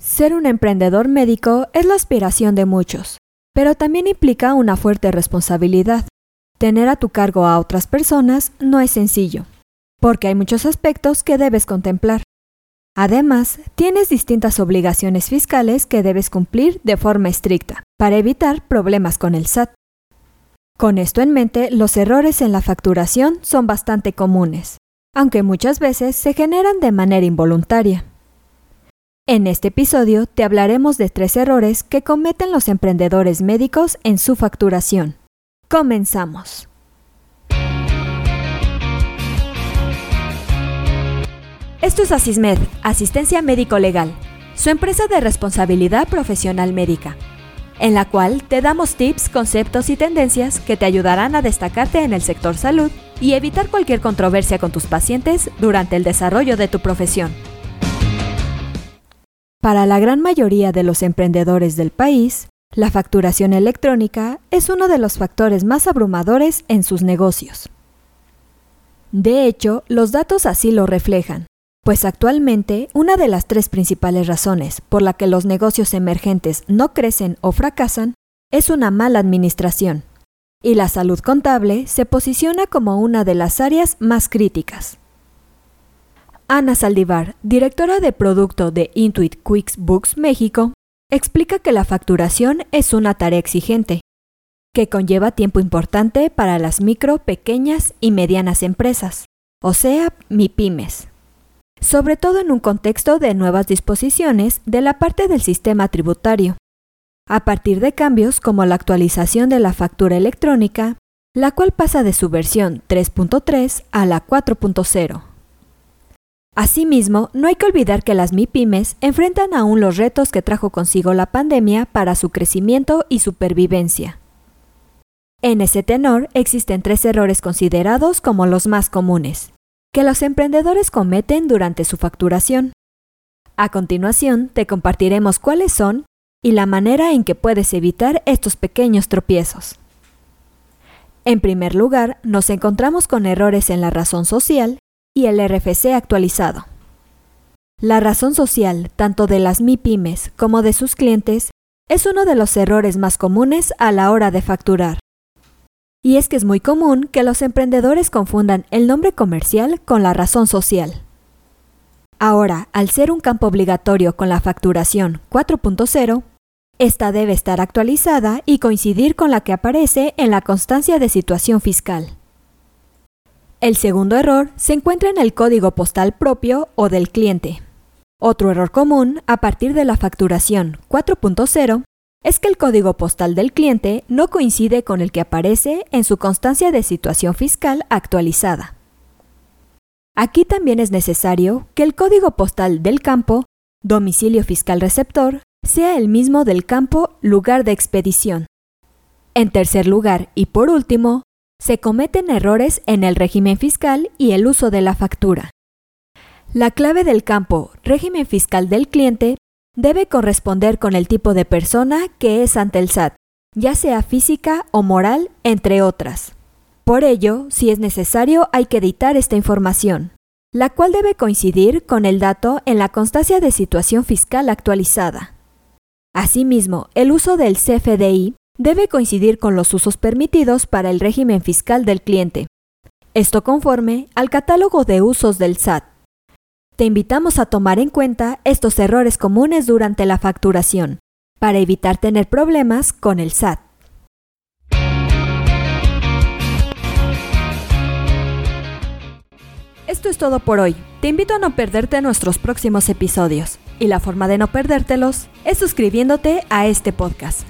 Ser un emprendedor médico es la aspiración de muchos, pero también implica una fuerte responsabilidad. Tener a tu cargo a otras personas no es sencillo, porque hay muchos aspectos que debes contemplar. Además, tienes distintas obligaciones fiscales que debes cumplir de forma estricta, para evitar problemas con el SAT. Con esto en mente, los errores en la facturación son bastante comunes, aunque muchas veces se generan de manera involuntaria. En este episodio te hablaremos de tres errores que cometen los emprendedores médicos en su facturación. Comenzamos. Esto es Asismed, Asistencia Médico Legal, su empresa de responsabilidad profesional médica, en la cual te damos tips, conceptos y tendencias que te ayudarán a destacarte en el sector salud y evitar cualquier controversia con tus pacientes durante el desarrollo de tu profesión. Para la gran mayoría de los emprendedores del país, la facturación electrónica es uno de los factores más abrumadores en sus negocios. De hecho, los datos así lo reflejan, pues actualmente una de las tres principales razones por la que los negocios emergentes no crecen o fracasan es una mala administración, y la salud contable se posiciona como una de las áreas más críticas. Ana Saldivar, directora de producto de Intuit QuickBooks México, explica que la facturación es una tarea exigente, que conlleva tiempo importante para las micro, pequeñas y medianas empresas, o sea, MIPIMES, sobre todo en un contexto de nuevas disposiciones de la parte del sistema tributario, a partir de cambios como la actualización de la factura electrónica, la cual pasa de su versión 3.3 a la 4.0. Asimismo, no hay que olvidar que las MIPIMES enfrentan aún los retos que trajo consigo la pandemia para su crecimiento y supervivencia. En ese tenor existen tres errores considerados como los más comunes, que los emprendedores cometen durante su facturación. A continuación, te compartiremos cuáles son y la manera en que puedes evitar estos pequeños tropiezos. En primer lugar, nos encontramos con errores en la razón social y el RFC actualizado. La razón social, tanto de las MIPIMES como de sus clientes, es uno de los errores más comunes a la hora de facturar. Y es que es muy común que los emprendedores confundan el nombre comercial con la razón social. Ahora, al ser un campo obligatorio con la facturación 4.0, esta debe estar actualizada y coincidir con la que aparece en la constancia de situación fiscal. El segundo error se encuentra en el código postal propio o del cliente. Otro error común a partir de la facturación 4.0 es que el código postal del cliente no coincide con el que aparece en su constancia de situación fiscal actualizada. Aquí también es necesario que el código postal del campo, domicilio fiscal receptor, sea el mismo del campo lugar de expedición. En tercer lugar y por último, se cometen errores en el régimen fiscal y el uso de la factura. La clave del campo régimen fiscal del cliente debe corresponder con el tipo de persona que es ante el SAT, ya sea física o moral, entre otras. Por ello, si es necesario, hay que editar esta información, la cual debe coincidir con el dato en la constancia de situación fiscal actualizada. Asimismo, el uso del CFDI debe coincidir con los usos permitidos para el régimen fiscal del cliente. Esto conforme al catálogo de usos del SAT. Te invitamos a tomar en cuenta estos errores comunes durante la facturación, para evitar tener problemas con el SAT. Esto es todo por hoy. Te invito a no perderte nuestros próximos episodios. Y la forma de no perdértelos es suscribiéndote a este podcast